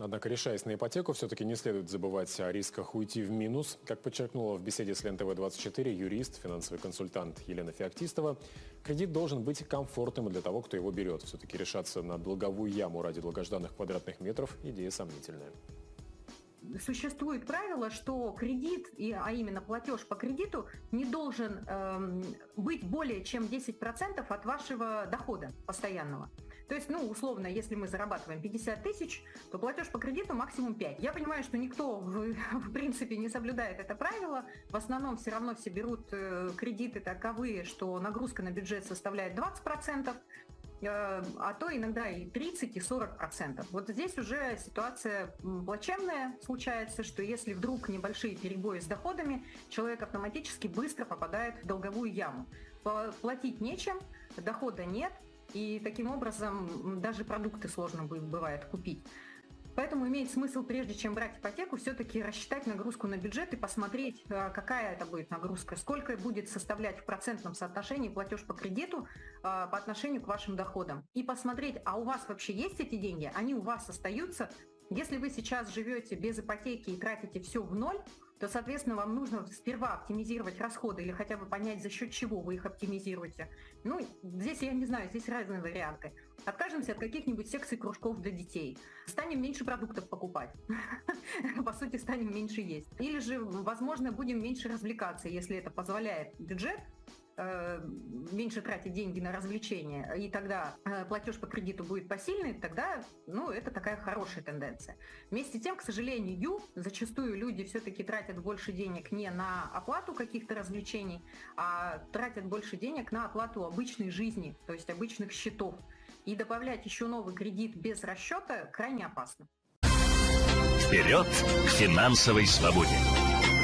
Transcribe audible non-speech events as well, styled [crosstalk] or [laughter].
Однако, решаясь на ипотеку, все-таки не следует забывать о рисках уйти в минус. Как подчеркнула в беседе с ЛентВ-24 юрист, финансовый консультант Елена Феоктистова, кредит должен быть комфортным для того, кто его берет. Все-таки решаться на долговую яму ради долгожданных квадратных метров – идея сомнительная существует правило, что кредит, а именно платеж по кредиту, не должен э, быть более чем 10% от вашего дохода постоянного. То есть, ну, условно, если мы зарабатываем 50 тысяч, то платеж по кредиту максимум 5. Я понимаю, что никто, в, [laughs] в принципе, не соблюдает это правило. В основном все равно все берут э, кредиты таковые, что нагрузка на бюджет составляет 20%, Э, а то иногда и 30, и 40 процентов. Вот здесь уже ситуация плачевная случается, что если вдруг небольшие перебои с доходами, человек автоматически быстро попадает в долговую яму. Платить нечем, дохода нет, и таким образом даже продукты сложно бывает купить. Поэтому имеет смысл, прежде чем брать ипотеку, все-таки рассчитать нагрузку на бюджет и посмотреть, э, какая это будет нагрузка, сколько будет составлять в процентном соотношении платеж по кредиту э, по отношению к вашим доходам. И посмотреть, а у вас вообще есть эти деньги, они у вас остаются. Если вы сейчас живете без ипотеки и тратите все в ноль, то, соответственно, вам нужно сперва оптимизировать расходы или хотя бы понять, за счет чего вы их оптимизируете. Ну, здесь я не знаю, здесь разные варианты. Откажемся от каких-нибудь секций кружков для детей. Станем меньше продуктов покупать. [laughs] По сути, станем меньше есть. Или же, возможно, будем меньше развлекаться, если это позволяет бюджет, меньше тратить деньги на развлечения, и тогда э, платеж по кредиту будет посильный, тогда, ну, это такая хорошая тенденция. Вместе с тем, к сожалению, зачастую люди все-таки тратят больше денег не на оплату каких-то развлечений, а тратят больше денег на оплату обычной жизни, то есть обычных счетов. И добавлять еще новый кредит без расчета крайне опасно. Вперед к финансовой свободе!